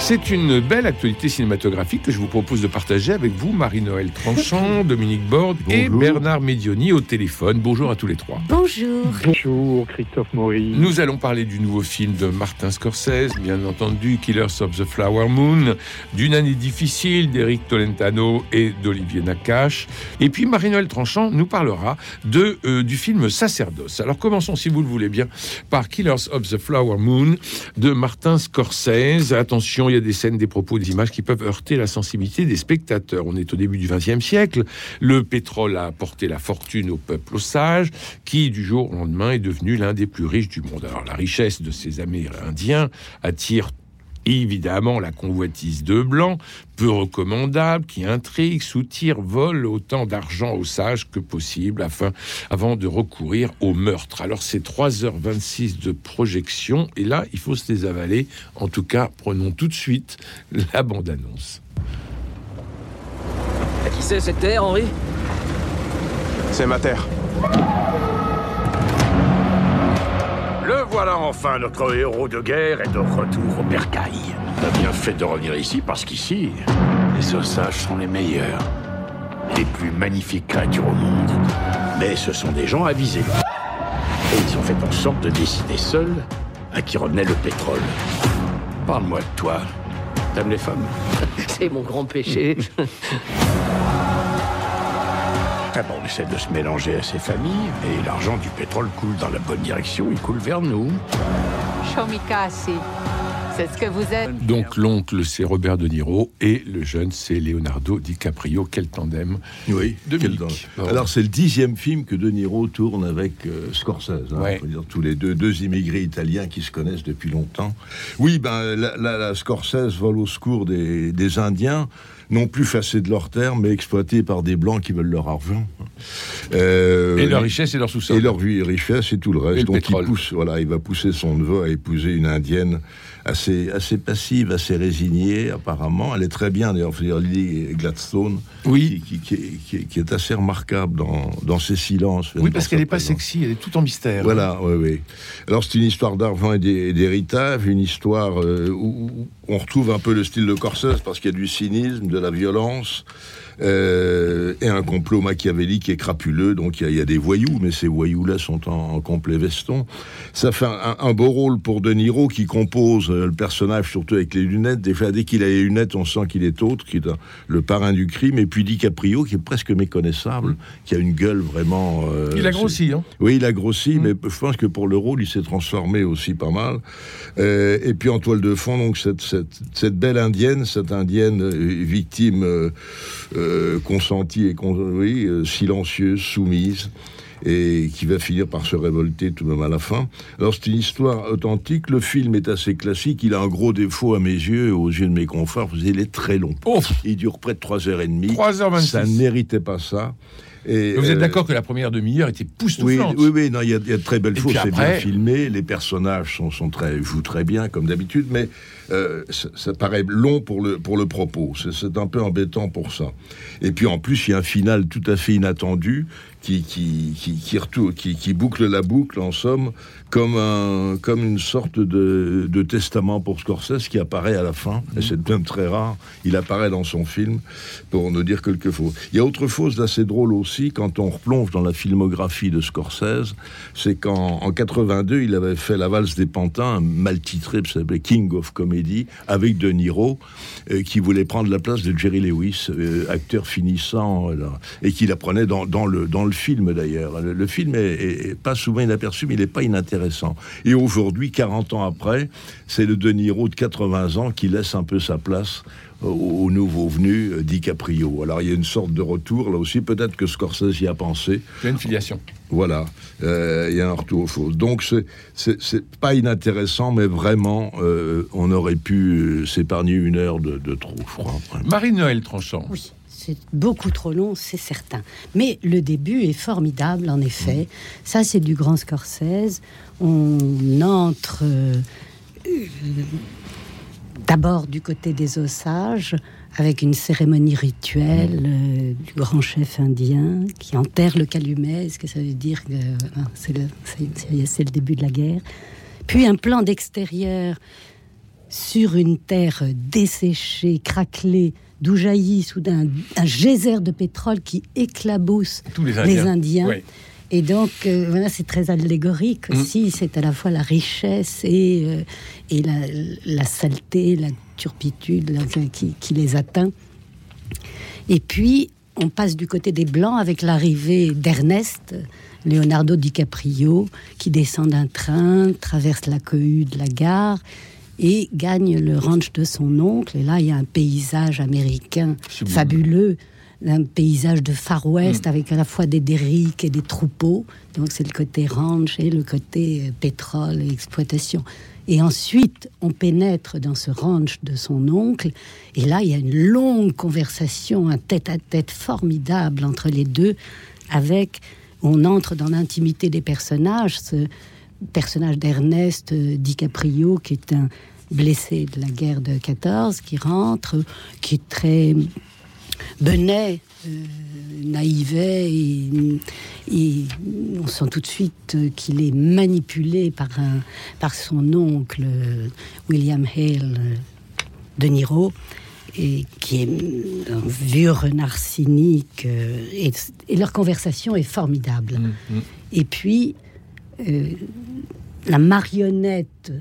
C'est une belle actualité cinématographique que je vous propose de partager avec vous, Marie-Noël Tranchant, Dominique Borde et Bernard Medioni au téléphone. Bonjour à tous les trois. Bonjour. Bonjour, Christophe Maury. Nous allons parler du nouveau film de Martin Scorsese, bien entendu, Killers of the Flower Moon, d'une année difficile d'Eric Tolentano et d'Olivier Nakache. Et puis Marie-Noël Tranchant nous parlera de, euh, du film Sacerdoce. Alors commençons, si vous le voulez bien, par Killers of the Flower Moon de Martin Scorsese. Attention, il y a des scènes, des propos, des images qui peuvent heurter la sensibilité des spectateurs. On est au début du XXe siècle. Le pétrole a apporté la fortune au peuple osage, qui du jour au lendemain est devenu l'un des plus riches du monde. Alors la richesse de ces Amérindiens attire évidemment la convoitise de blancs, peu recommandable, qui intrigue, soutire, vole autant d'argent aux sages que possible afin, avant de recourir au meurtre. Alors c'est 3h26 de projection et là il faut se les avaler. En tout cas, prenons tout de suite la bande-annonce. À qui c'est cette terre, Henri? C'est ma terre. Le voilà enfin, notre héros de guerre est de retour au bercail. A bien fait de revenir ici parce qu'ici, les ossages sont les meilleurs. Les plus magnifiques créatures au monde. Mais ce sont des gens avisés. Et ils ont fait en sorte de décider seuls à qui revenait le pétrole. Parle-moi de toi. T'aimes les femmes C'est mon grand péché. On essaie de se mélanger à ces familles, et l'argent du pétrole coule dans la bonne direction, il coule vers nous. Shomikasi. C'est ce que vous êtes. Donc l'oncle c'est Robert De Niro et le jeune c'est Leonardo DiCaprio. Quel tandem Oui, quel. Alors c'est le dixième film que De Niro tourne avec euh, Scorsese. hein, Ouais. dire, tous les deux, deux immigrés italiens qui se connaissent depuis longtemps. Oui, ben la, la- la Scorsese vole au secours des, des Indiens, non plus facés de leur terre, mais exploités par des blancs qui veulent leur argent. Euh, Et leur richesse et leur sous-sol. et leur vie, richesse et tout le reste. Et le Donc pétrole. il pousse, voilà, il va pousser son neveu à épouser une indienne assez, assez passive, assez résignée apparemment. Elle est très bien d'ailleurs, Lily Gladstone, Oui. qui, qui- qui- qui- est assez remarquable dans, dans ses silences. Oui, parce qu'elle n'est pas sexy, elle est tout en mystère. Voilà, oui, oui. Alors c'est une histoire d'argent et d'hé- et d'héritage, une histoire euh, où, où on retrouve un peu le style de Corsese parce qu'il y a du cynisme, de la violence. Euh, et un complot machiavélique et crapuleux. Donc il y, a- il y a des voyous, mais ces voyous-là sont en, en complet veston. Ça fait un, un beau rôle pour De Niro qui compose euh, le personnage, surtout avec les lunettes. Déjà, dès qu'il a les lunettes, on sent qu'il est autre, qui est le parrain du crime. Et puis DiCaprio, qui est presque méconnaissable, qui a une gueule vraiment. euh, Il a grossi, hein oui, il a grossi, Mm. mais je pense que pour le rôle, il s'est transformé aussi pas mal. Euh, et puis en toile de fond, donc cette, cette, cette belle indienne, cette indienne victime euh, euh, consentie et oui, euh, silencieuse, soumise. Et qui va finir par se révolter tout de même à la fin. Alors c'est une histoire authentique. Le film est assez classique. Il a un gros défaut à mes yeux, aux yeux de mes confrères. Il est très long. Il dure près de 3h30. 3h26. Ça ne méritait pas ça. Et, vous êtes euh, d'accord que la première demi-heure était oui, poustouflante oui, oui, non, il y, a- il y a de très belles choses, c'est bien filmé, les personnages sont, sont très, jouent très bien, comme d'habitude, mais euh, ça, paraît long pour le, propos. C'est un peu embêtant pour ça. Et puis en plus, il y a un final tout à fait inattendu qui, qui, qui, qui, qui, qui boucle la boucle, en somme, comme, un, comme une sorte de, de testament pour Scorsese qui apparaît à la fin. Et c'est même très rare. Il apparaît dans son film pour ne dire quelque chose. Il y a autre chose d'assez drôle aussi quand on replonge dans la filmographie de Scorsese, c'est qu'en en 82, il avait fait La valse des pantins, mal titré, ça s'appelait King of Comedy, avec De Niro, euh, qui voulait prendre la place de Jerry Lewis, euh, acteur finissant, euh, et qui la prenait dans, dans le, dans le film d'ailleurs. Le, le film est, est- est pas souvent inaperçu, mais il n'est pas inintéressant. Et aujourd'hui, 40 ans après, c'est le De Niro de 80 ans qui laisse un peu sa place au, au nouveau venu euh, DiCaprio. Alors il y a une sorte de retour là aussi, peut-être que Scorsese y a pensé. Il y a une filiation. Voilà, Euh, il y a un retour aux choses. Donc c'est- pas inintéressant, mais vraiment, euh, on aurait pu s'épargner une heure de, de trop, je crois. Marie-Noël Tranchant. Oui, c'est beaucoup trop long, c'est certain. Mais le début est formidable, en effet. Ça, c'est du grand Scorsese. On entre euh, d'abord du côté des Osages, avec une cérémonie rituelle euh, du grand chef indien qui enterre le calumet, ce que ça veut dire que euh, c'est le, le début de la guerre. Puis un plan d'extérieur sur une terre desséchée, craquelée, d'où jaillit soudain un geyser de pétrole qui éclabousse Tous les les Indiens. Et donc, euh, voilà, c'est très allégorique Mm. aussi. C'est à la fois la richesse et, euh, et la, la saleté, la turpitude qui, qui les atteint. Et puis, on passe du côté des Blancs avec l'arrivée d'Ernest, Leonardo DiCaprio, qui descend d'un train, traverse la cohue de la gare et gagne le ranch de son oncle. Et là, il y a un paysage américain Sublime. fabuleux, un paysage de Far West avec à la fois des derricks et des troupeaux. Donc, c'est le côté ranch et le côté euh, pétrole et exploitation. Et ensuite, on pénètre dans ce ranch de son oncle. Et là, il y a une longue conversation, un tête-à-tête formidable entre les deux, avec, on entre dans l'intimité des personnages. Ce personnage d'Ernest euh, DiCaprio, qui est un blessé de la guerre de 14, qui rentre, qui est très benet, euh, naïvet, et, et on sent tout de suite qu'il est manipulé par, un, par son oncle euh, William Hale de Niro, et qui est un vieux renard cynique, et, et leur conversation est formidable. Mm, Et puis, euh, la marionnette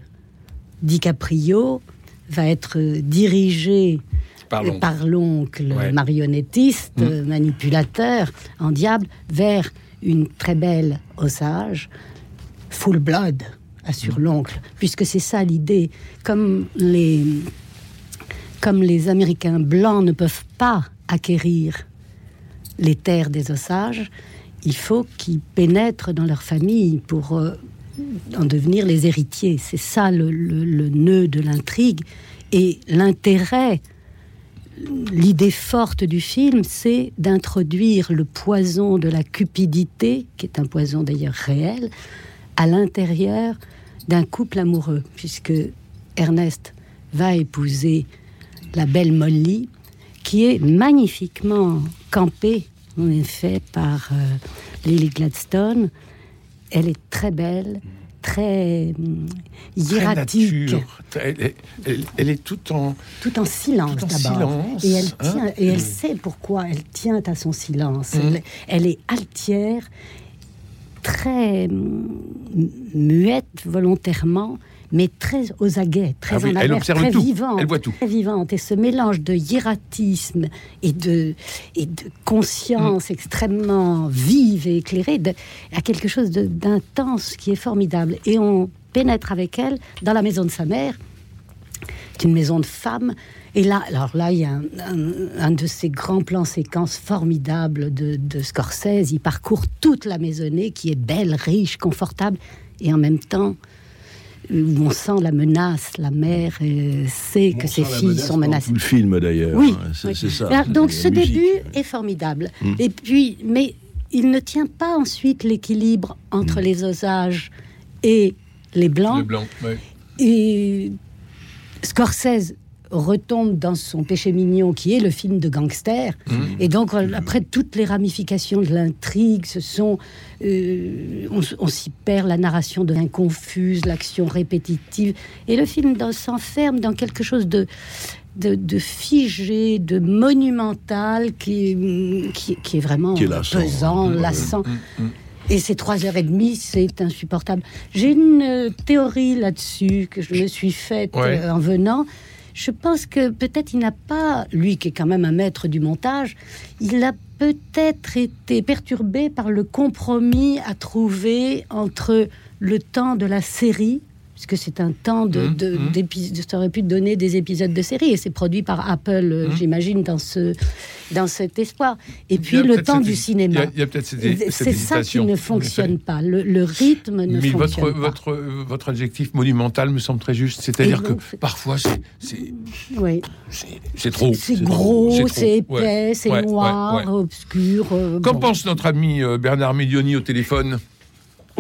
DiCaprio va être euh, dirigée Par euh, l'oncle. par l'oncle Ouais. marionnettiste, Mm. manipulateur, en diable, vers une très belle osage, full blood, assure l'oncle, puisque c'est ça l'idée. Comme les, comme les Américains blancs ne peuvent pas acquérir les terres des osages, il faut qu'ils pénètrent dans leur famille pour euh, en devenir les héritiers. C'est ça le, le- le nœud de l'intrigue. Et l'intérêt, l'idée forte du film, c'est d'introduire le poison de la cupidité, qui est un poison d'ailleurs réel, à l'intérieur d'un couple amoureux, puisque Ernest va épouser la belle Molly, qui est magnifiquement campée, en effet, par euh, Lily Gladstone. Elle est très belle, très Très hiératique. Elle, est- elle- elle est tout en. tout en silence d'abord. Et elle hein. tient, et elle Mm. sait pourquoi elle tient à son silence. Mm. Elle, elle est altière, très hum, muette volontairement, mais très aux aguets, très Ah oui, en elle alerte, observe très tout. vivante. Elle voit tout. Très vivante. Et ce mélange de hiératisme et de, et de conscience Mm. extrêmement vive et éclairée de- a quelque chose d'intense qui est formidable. Et on pénètre avec elle dans la maison de sa mère, c'est une maison de femmes. Et là, alors là, il y a un, un- un de ces grands plans séquences formidables de, de Scorsese. Il parcourt toute la maisonnée qui est belle, riche, confortable, et en même temps, où on sent la menace. La mère euh, sait que ses filles sont menacées. Tout le film d'ailleurs. Oui, c'est oui. ça. Alors, donc ce musique. début est formidable. Mm. Et puis, mais il ne tient pas ensuite l'équilibre entre les osages et les blancs. Le blanc. ouais. Et Scorsese retombe dans son péché mignon qui est le film de gangster. Mhm. Et donc, après toutes les ramifications de l'intrigue, ce sont. euh, on, s'y perd, la narration devient confuse, l'action répétitive. Et le film s'enferme dans quelque chose de. De, de figé, de monumental, qui, qui, qui est vraiment Qui est lassant. pesant, Ouais. lassant. Mm, mm. Et ces trois heures et demie, c'est insupportable. J'ai une euh, théorie là-dessus que je me suis faite Ouais. euh, en venant. Je pense que peut-être il n'a pas, lui qui est quand même un maître du montage, il a peut-être été perturbé par le compromis à trouver entre le temps de la série, puisque c'est un temps de, Mhm, de- d'épi- ça aurait pu donner des épisodes de série, et c'est produit par Apple, Mhm. j'imagine, dans, ce, dans cet espoir. Et puis le temps du cinéma. C'est ça qui ne fonctionne pas. Le, le rythme ne Mais votre, fonctionne pas. votre, votre adjectif monumental me semble très juste. C'est-à-dire que parfois, c'est- c'est Oui. c'est- trop. C'est gros, c'est épais, Ouais. c'est Ouais, noir, ouais, obscur. euh, Qu'en bon. pense notre ami euh, Bernard Milioni au téléphone?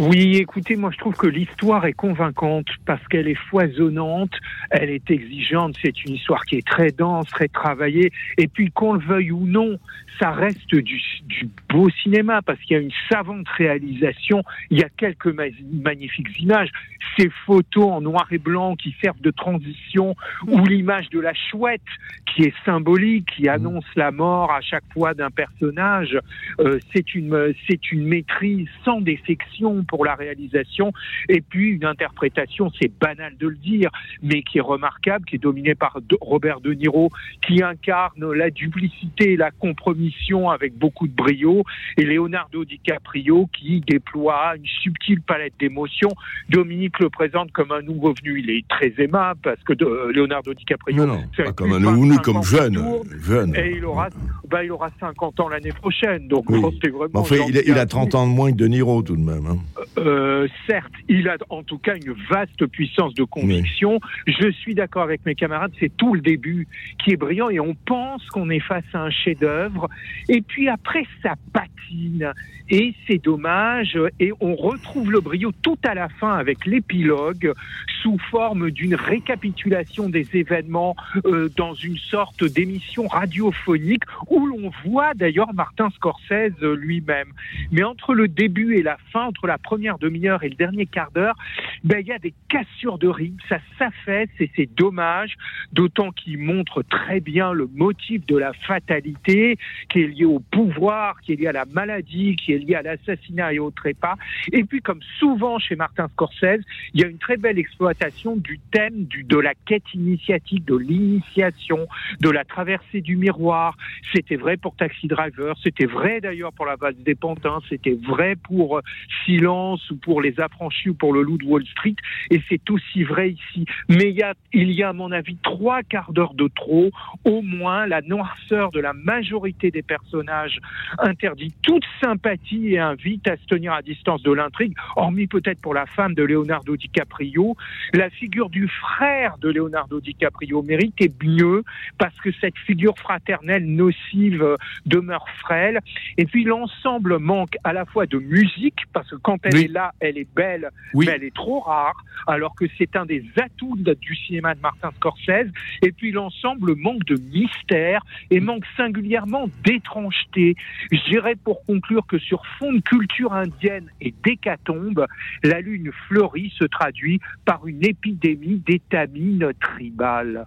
Oui, écoutez, moi je trouve que l'histoire est convaincante parce qu'elle est foisonnante, elle est exigeante, c'est une histoire qui est très dense, très travaillée, et puis qu'on le veuille ou non, ça reste du, du beau cinéma parce qu'il y a une savante réalisation, il y a quelques ma- magnifiques images, ces photos en noir et blanc qui servent de transition, ou l'image de la chouette qui est symbolique, qui annonce la mort à chaque fois d'un personnage, euh, c'est une c'est une maîtrise sans défection pour la réalisation et puis une interprétation c'est banal de le dire mais qui est remarquable qui est dominée par Robert De Niro qui incarne la duplicité et la compromission avec beaucoup de brio et Leonardo DiCaprio qui déploie une subtile palette d'émotions Dominique le présente comme un nouveau venu il est très aimable parce que de- Leonardo DiCaprio Non, c'est comme un nouveau venu, 25 comme jeune. Et il aura, bah, il aura 50 ans l'année prochaine. Donc, Oui. c'était vraiment. Enfin, il, a- il a 30 ans de moins que De Niro tout de même. hein. Euh, certes, il a en tout cas une vaste puissance de conviction. Je suis d'accord avec mes camarades, c'est tout le début qui est brillant et on pense qu'on est face à un chef-d'œuvre. Et puis après, ça patine et c'est dommage. Et on retrouve le brio tout à la fin avec l'épilogue sous forme d'une récapitulation des événements euh, dans une sorte d'émission radiophonique où l'on voit d'ailleurs Martin Scorsese lui-même. Mais entre le début et la fin, entre la première demi-heure et le dernier quart d'heure, ben, il y a des cassures de rythme, ça s'affaisse et c'est dommage, d'autant qu'il montre très bien le motif de la fatalité qui est lié au pouvoir, qui est lié à la maladie, qui est lié à l'assassinat et au trépas. Et puis, comme souvent chez Martin Scorsese, il y a une très belle exploitation du thème du, de la quête initiatique, de l'initiation, de la traversée du miroir. C'était vrai pour Taxi Driver, c'était vrai d'ailleurs pour La Valse des Pantins, c'était vrai pour euh, Silence ou pour Les Affranchis ou pour Le Loup de Wall Street, et c'est aussi vrai ici. Mais il y a, il y a à mon avis trois quarts d'heure de trop, au moins la noirceur de la majorité des personnages interdit toute sympathie et invite à se tenir à distance de l'intrigue, hormis peut-être pour la femme de Leonardo DiCaprio. La figure du frère de Leonardo DiCaprio méritait mieux parce que cette figure fraternelle nocive demeure frêle. Et puis l'ensemble manque à la fois de musique, parce que quand elle Oui. est là, elle est belle, Oui. mais elle est trop rare, alors que c'est un des atouts du cinéma de Martin Scorsese. Et puis l'ensemble manque de mystère et manque singulièrement d'étrangeté. Je dirais pour conclure que sur fond de culture indienne et d'hécatombe, la lune fleurie se traduit par une épidémie d'étamine tribale.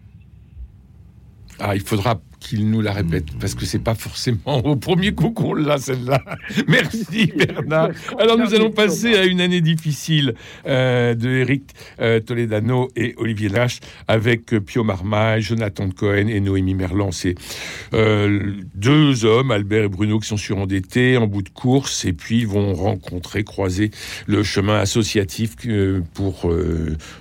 Ah, il faudra qu'il nous la répète parce que c'est pas forcément au premier coup qu'on l'a celle-là. Merci Bernard. Alors nous allons passer à une année difficile euh, de Eric euh, Toledano et Olivier Lache avec euh, Pio Marmaille, Jonathan Cohen et Noémie Merlan. C'est euh, deux hommes, Albert et Bruno, qui sont surendettés en bout de course et puis vont rencontrer, croiser le chemin associatif pour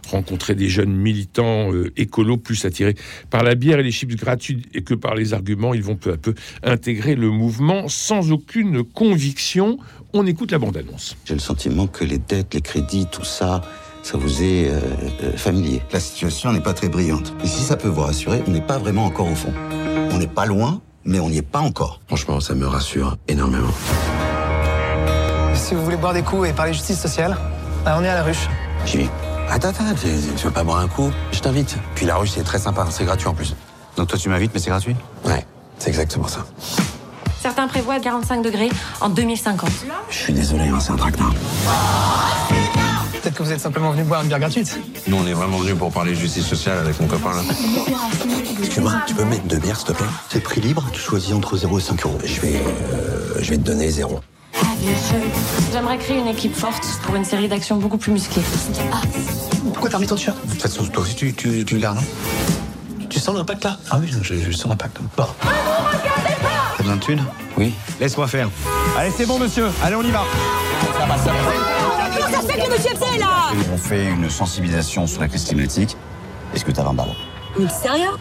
rencontrer des jeunes militants écolos plus attirés par la bière et les chips gratuits et que par les arguments, ils vont peu à peu intégrer le mouvement sans aucune conviction. On écoute la bande-annonce. J'ai le sentiment que les dettes, les crédits, tout ça, ça vous est euh, euh, familier. La situation n'est pas très brillante. Et si ça peut vous rassurer, on n'est pas vraiment encore au fond. On n'est pas loin, mais on n'y est pas encore. Franchement, ça me rassure énormément. Si vous voulez boire des coups et parler justice sociale, bah, on est à la ruche. J'y vais. Attends, attends, tu, tu veux pas boire un coup? Je t'invite. Puis la ruche, c'est très sympa, c'est gratuit en plus. Donc toi, tu m'invites, mais c'est gratuit Ouais, c'est exactement ça. Certains prévoient 45 degrés en 2050. Je suis désolé, hein, c'est un traquenard. Peut-être que vous êtes simplement venu boire une bière gratuite. Nous, on est vraiment venus pour parler justice sociale avec mon copain là. Excuse-moi, tu peux me mettre deux bières, s'il te plaît? C'est prix libre, tu choisis entre 0 et 5 euros. Je vais, euh, je vais te donner zéro. J'aimerais créer une équipe forte pour une série d'actions beaucoup plus musclées. Pourquoi t'as remis ton t-shirt? De toute façon, toi aussi, tu, tu, tu le gardes, non? Tu sens l'impact là? Ah oui, je, je sens l'impact. Bon. T'as besoin de thunes? Oui. Laisse-moi faire. Allez, c'est bon, monsieur. Allez, on y va. Ça va, ça va. Comment ça se fait que le monsieur fait là? On fait une sensibilisation sur la crise climatique. Est-ce que t'as 20 balles? Mais sérieux?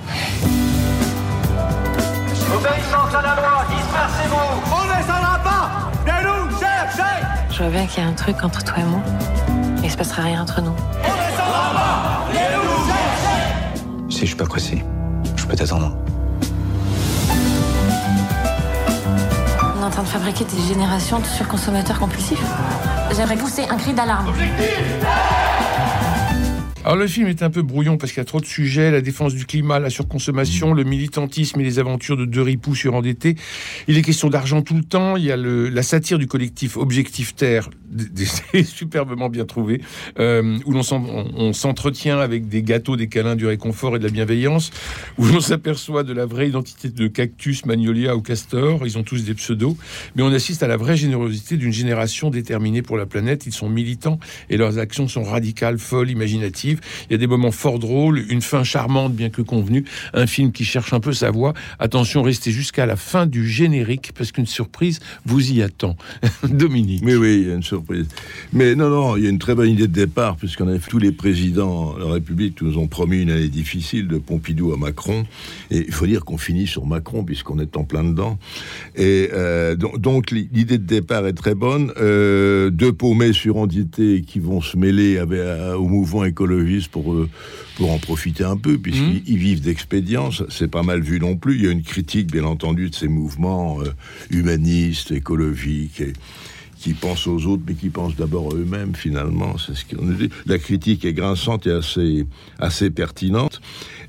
Obéissance à la loi, dispersez-vous. On ne descendra pas. Viens nous chercher. Je vois bien qu'il y a un truc entre toi et moi. Et il se passera rien entre nous. Si je suis pas pressé, je peux t'attendre. On est en train train de fabriquer des générations de surconsommateurs compulsifs. J'aimerais pousser un cri d'alarme. Alors le film est un peu brouillon parce qu'il y a trop de sujets, la défense du climat, la surconsommation, le militantisme et les aventures de deux ripoux surendettés. Il est question d'argent tout le temps, il y a la satire du collectif Objectif Terre, superbement bien trouvé, euh, où l'on on, s'entretient avec des gâteaux, des câlins, du réconfort et de la bienveillance, où l'on s'aperçoit de la vraie identité de Cactus, Magnolia ou Castor, ils ont tous des pseudos, mais on assiste à la vraie générosité d'une génération déterminée pour la planète, ils sont militants et leurs actions sont radicales, folles, imaginatives il y a des moments fort drôles, une fin charmante, bien que convenue. Un film qui cherche un peu sa voix. Attention, restez jusqu'à la fin du générique, parce qu'une surprise vous y attend. Dominique. Mais oui, il y a une surprise. Mais non, non, il y a une très bonne idée de départ, puisqu'on a tous les présidents de la République nous ont promis une année difficile, de Pompidou à Macron. Et il faut dire qu'on finit sur Macron, puisqu'on est en plein dedans. Et euh, donc, l'idée de départ est très bonne. Euh, deux paumés surendités qui vont se mêler euh, au mouvement écologique pour, euh, pour en profiter un peu, puisqu'ils mmh. vivent d'expédience. C'est pas mal vu non plus. Il y a une critique, bien entendu, de ces mouvements euh, humanistes, écologiques et qui pensent aux autres, mais qui pensent d'abord à eux-mêmes, finalement. C'est ce qu'on dit. La critique est grinçante et assez, assez pertinente.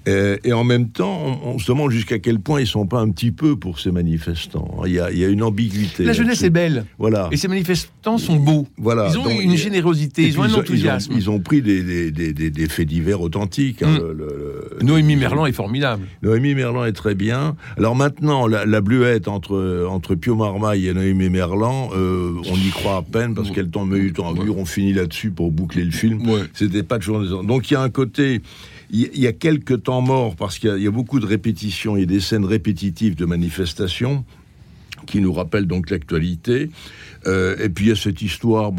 Euh, et, en même temps, on, se demande jusqu'à quel point ils sont pas un petit peu pour ces manifestants. Il y a, il y a une ambiguïté. La jeunesse est belle. Voilà. Et ces manifestants sont beaux. Voilà. Ils ont une générosité, ils ont un enthousiasme. Ils ont, pris des, des, des, des, faits divers authentiques. Hein, mm. Noémie Merlan est formidable. Noémie Merlan est très bien. Alors maintenant, la, la bluette entre, entre Pio Marmaille et Noémie Merlan, euh, on y croit à peine parce qu'elle tombe eu temps ouais. On finit là-dessus pour boucler le film. C'était pas toujours. Donc il y a un côté il y a quelques temps morts parce qu'il y, a beaucoup de répétitions, il y a des scènes répétitives de manifestations qui nous rappellent donc l'actualité. Euh, et puis il y a cette histoire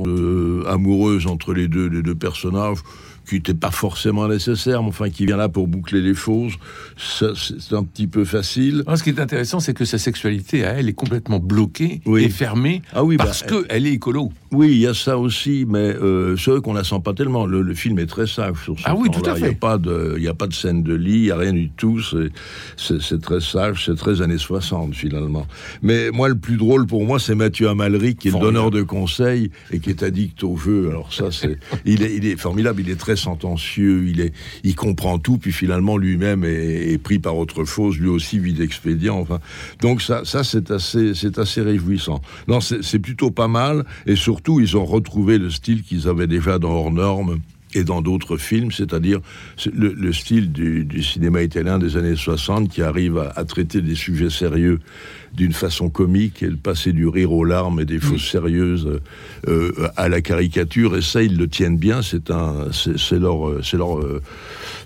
amoureuse entre les deux, les deux personnages qui n'était pas forcément nécessaire, mais enfin qui vient là pour boucler les choses, c'est un petit peu facile. ce qui est intéressant, c'est que sa sexualité à elle est complètement bloquée et fermée ah oui, parce bah, qu'elle est écolo. Oui, il y a ça aussi, mais euh, c'est vrai qu'on la sent pas tellement. Le, film est très sage sur ce Ah oui, tout à fait. Il n'y a, pas de, il a pas de scène de lit, il n'y a rien du tout. C'est très sage, c'est très années 60 finalement. Mais moi, le plus drôle pour moi, c'est Mathieu Amalric, qui est donneur de conseils et qui est addict au jeu. Alors ça, c'est, il, est, il est formidable, il est très sentencieux, il, est, il comprend tout, puis finalement lui-même est, pris par autre chose, lui aussi vit d'expédient. Enfin, donc ça, ça c'est assez, c'est assez réjouissant. Non, c'est plutôt pas mal, et surtout ils ont retrouvé le style qu'ils avaient déjà dans Hors Normes et dans d'autres films, c'est-à-dire le, style du, cinéma italien des années 60 qui arrive à, traiter des sujets sérieux d'une façon comique et le passer du rire aux larmes et des fausses sérieuses euh, à la caricature. Et ça, ils le tiennent bien. C'est un, c'est leur, c'est leur,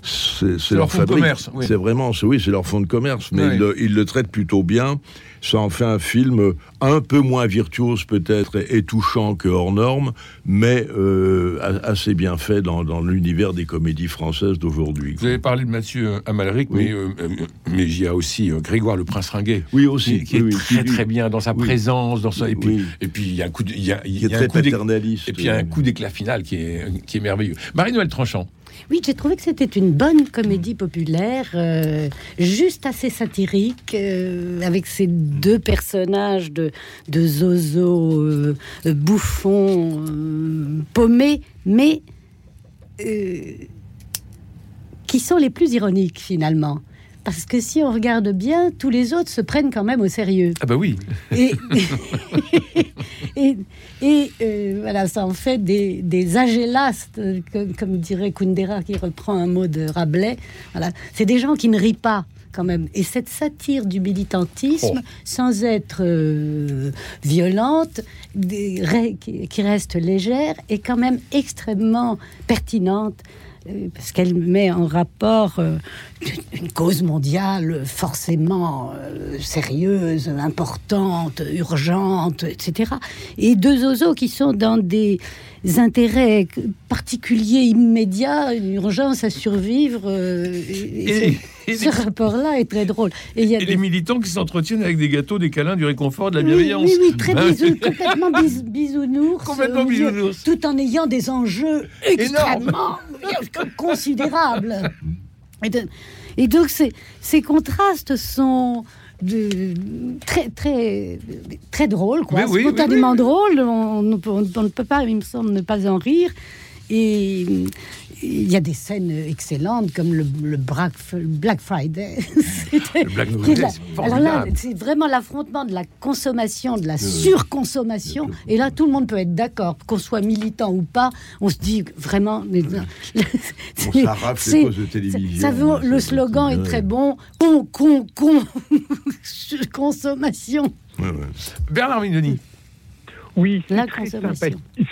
c'est leur, fond de commerce. C'est vraiment, oui, c'est leur fond de commerce. Mais ils, le, ils le traitent plutôt bien ça en fait un film un peu moins virtuose peut-être et, touchant que hors norme, mais euh, assez bien fait dans, l'univers des comédies françaises d'aujourd'hui. Vous avez parlé de Mathieu Amalric, mais, euh, mais il y a aussi euh, Grégoire le Prince Ringuet. Oui, aussi. Qui, est très très bien dans sa présence, dans sa, et puis et puis il y a un coup de, il y a, il y a un coup et puis il y a un coup d'éclat final qui est qui est merveilleux. Marie-Noël Tranchant. Oui, j'ai trouvé que c'était une bonne comédie populaire, euh, juste assez satirique, euh, avec ces deux personnages de, Zozo, euh, bouffon, paumé, mais qui sont les plus ironiques finalement. Parce que si on regarde bien, tous les autres se prennent quand même au sérieux. Ah bah oui. Et, et, euh, voilà, ça en fait des, des agélastes, comme, dirait Kundera, qui reprend un mot de Rabelais. Voilà, c'est des gens qui ne rient pas. Quand même. Et cette satire du militantisme, oh. sans être euh, violente, des, qui reste légère, est quand même extrêmement pertinente parce qu'elle met en rapport euh, une cause mondiale forcément euh, sérieuse, importante, urgente, etc. Et deux oiseaux qui sont dans des intérêts particuliers, immédiats, une urgence à survivre. et, ce rapport-là est très drôle. Et y a des... militants qui s'entretiennent avec des gâteaux, des câlins, du réconfort, de la bienveillance. Oui, oui, très complètement bisounours. Complètement bisounours. Tout en ayant des enjeux extrêmement considérables. Et, donc ces, ces, contrastes sont de, très, très, très drôle, quoi. Oui, Spontanément drôle. On, ne peut- on ne peut pas, il me semble, ne pas en rire. Et il y a des scènes excellentes comme le, le Black, Black Friday. Le Black Friday, la- alors là, c'est vraiment l'affrontement de la consommation, de la surconsommation. Et là, tout le monde peut être d'accord, qu'on soit militant ou pas. On se dit vraiment. mais- s'arrache les postes de télévision, ça vaut- c'est- le slogan est ouais. très bon. Con, con, con. Consommation. Bernard Mignoni. Oui, La très consommation. sympathique.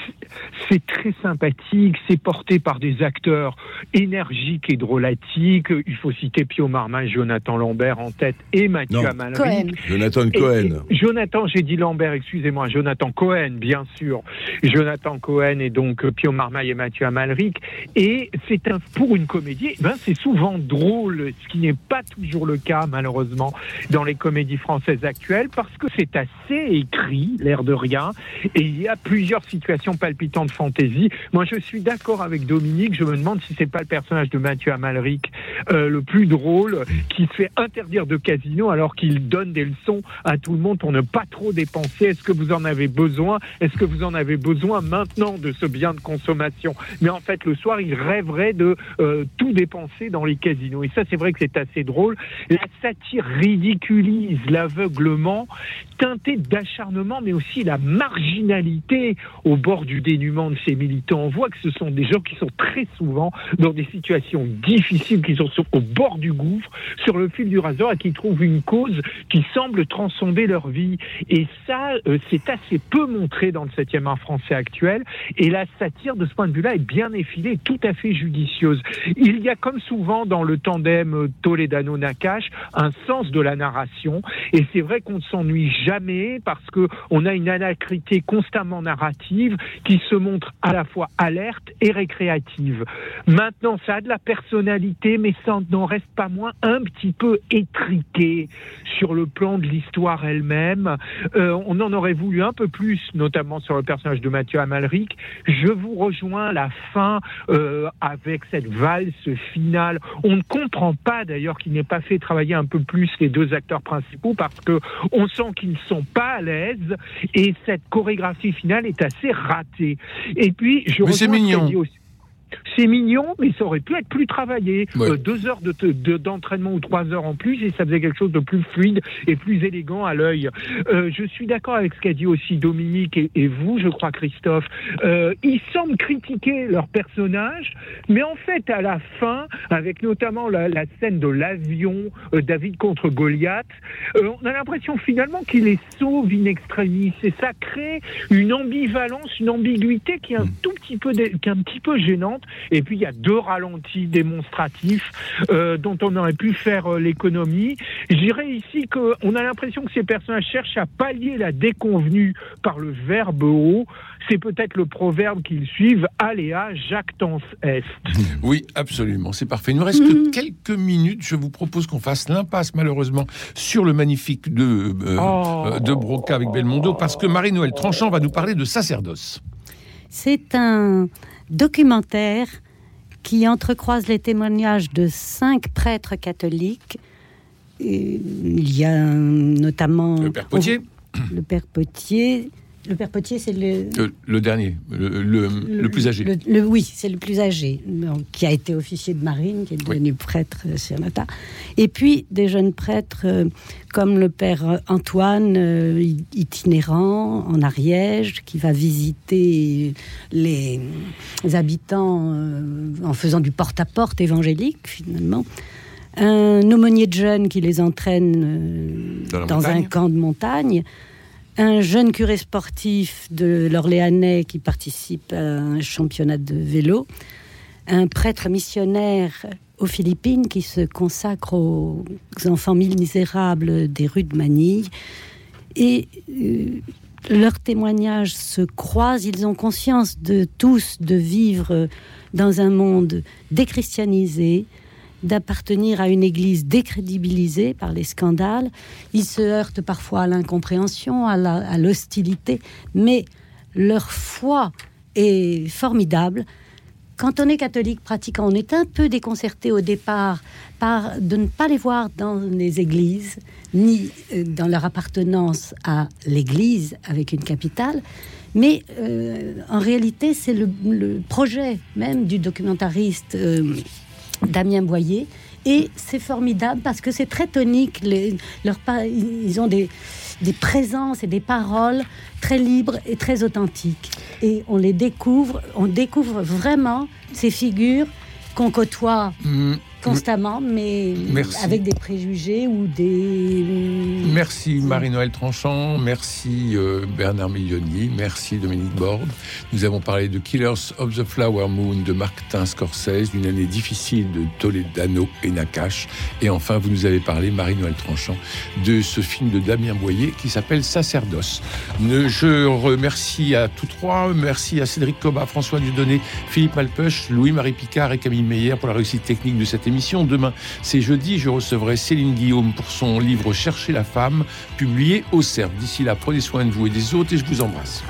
C'est très sympathique, c'est porté par des acteurs énergiques et drôlatiques. Il faut citer Pio Marmin Jonathan Lambert en tête et Mathieu Non. Amalric. Cohen. Jonathan Cohen. et Jonathan, j'ai dit Lambert, excusez-moi, Jonathan Cohen, bien sûr. Jonathan Cohen et donc Pio Marmaille et Mathieu Amalric. Et c'est un, pour une comédie, ben, c'est souvent drôle, ce qui n'est pas toujours le cas, malheureusement, dans les comédies françaises actuelles, parce que c'est assez écrit, l'air de rien, et il y a plusieurs situations palpitantes fantaisie. Moi, je suis d'accord avec Dominique, je me demande si c'est pas le personnage de Mathieu Amalric euh, le plus drôle, qui se fait interdire de casino alors qu'il donne des leçons à tout le monde pour ne pas trop dépenser. Est-ce que vous en avez besoin? Est-ce que vous en avez besoin maintenant de ce bien de consommation? Mais en fait, le soir, il rêverait de euh, tout dépenser dans les casinos. Et ça, c'est vrai que c'est assez drôle. La satire ridiculise l'aveuglement, teinté d'acharnement, mais aussi la marginalité au bord du dénuement de ces militants. On voit que ce sont des gens qui sont très souvent dans des situations difficiles, qui sont au bord du gouffre, sur le fil du rasoir, et qui trouvent une cause qui semble transcender leur vie. Et ça, euh, c'est assez peu montré dans le 7e art français actuel. Et la satire, de ce point de vue-là, est bien effilée, tout à fait judicieuse. Il y a, comme souvent dans le tandem Toledano-Nakache, un sens de la narration. Et c'est vrai qu'on ne s'ennuie jamais parce que on a une alacrité constamment narrative qui se montre à la fois alerte et récréative. Maintenant, ça a de la personnalité, mais ça n'en reste pas moins un petit peu étriqué sur le plan de l'histoire elle-même. Euh, on en aurait voulu un peu plus, notamment sur le personnage de Mathieu Amalric. Je vous rejoins la fin euh, avec cette valse finale. On ne comprend pas d'ailleurs qu'il n'ait pas fait travailler un peu plus les deux acteurs principaux parce que on sent qu'ils ne sont pas à l'aise et cette chorégraphie finale est assez ratée. Et puis, je Mais c'est mignon. dit aussi- c'est mignon, mais ça aurait pu être plus travaillé. Ouais. Euh, deux heures de- de- d'entraînement ou trois heures en plus, et ça faisait quelque chose de plus fluide et plus élégant à l'œil. Euh, je suis d'accord avec ce qu'a dit aussi Dominique et, et vous, je crois, Christophe. Euh, ils semblent critiquer leur personnage, mais en fait, à la fin, avec notamment la, la scène de l'avion, David contre Goliath, on a l'impression finalement qu'il les sauve in extremis. Et ça crée une ambivalence, une ambiguïté qui est un tout petit peu, qui est un petit peu gênante. Et puis il y a deux ralentis démonstratifs euh, dont on aurait pu faire euh, l'économie. Je dirais ici qu'on a l'impression que ces personnages cherchent à pallier la déconvenue par le verbe haut. C'est peut-être le proverbe qu'ils suivent, aléa jactance est. Oui, absolument, c'est parfait. Il nous reste que quelques minutes. Je vous propose qu'on fasse l'impasse, malheureusement, sur le magnifique de, euh, Oh. de Broca avec Belmondo, parce que Marie-Noël Tranchant va nous parler de sacerdoce. C'est un documentaire qui entrecroise les témoignages de cinq prêtres catholiques. Et il y a notamment Le père Potier. Le père Potier. Le père Potier, c'est le, Euh, le dernier, le, le- le plus âgé. oui, c'est le plus âgé, donc, qui a été officier de marine, qui est devenu prêtre euh, sur Nata. Et puis des jeunes prêtres euh, comme le père Antoine, euh, itinérant en Ariège, qui va visiter les, les habitants en faisant du porte-à-porte évangélique, finalement. Un aumônier de jeunes qui les entraîne Dans un camp de montagne un jeune curé sportif de l'Orléanais qui participe à un championnat de vélo, un prêtre missionnaire aux Philippines qui se consacre aux enfants misérables des rues de Manille. Et euh, leurs témoignages se croisent, ils ont conscience de tous de vivre dans un monde déchristianisé, d'appartenir à une église décrédibilisée par les scandales. Ils se heurtent parfois à l'incompréhension, à l'hostilité, mais leur foi est formidable quand on est catholique pratiquant, on est un peu déconcerté au départ par de ne pas les voir dans les églises, ni euh, dans leur appartenance à l'église avec une capitale. Mais euh, en réalité, c'est le, le projet même du documentariste euh, Damien Boyer. Et c'est formidable parce que c'est très tonique. Ils ont des, des présences et des paroles très libres et très authentiques. Et on les découvre, on découvre vraiment ces figures qu'on côtoie Mm, constamment, mais Merci. avec des préjugés ou des... Merci Marie-Noël Tranchant, merci euh, Bernard Milioni, merci Dominique Borde. Nous avons parlé de Killers of the Flower Moon de Martin Scorsese, d'une année difficile de Toledano et Nakash. Et enfin, vous nous avez parlé, Marie-Noël Tranchant, de ce film de Damien Boyer qui s'appelle Sacerdoce. Je remercie à tous trois, merci à Cédric Coba, François Dudonné, Philippe Malpeuch, Louis-Marie Picard et Camille Meyer pour la réussite technique de cette Demain, c'est jeudi, je recevrai Céline Guillaume pour son livre Chercher la femme, publié au CERF. D'ici là, prenez soin de vous et des autres et je vous embrasse.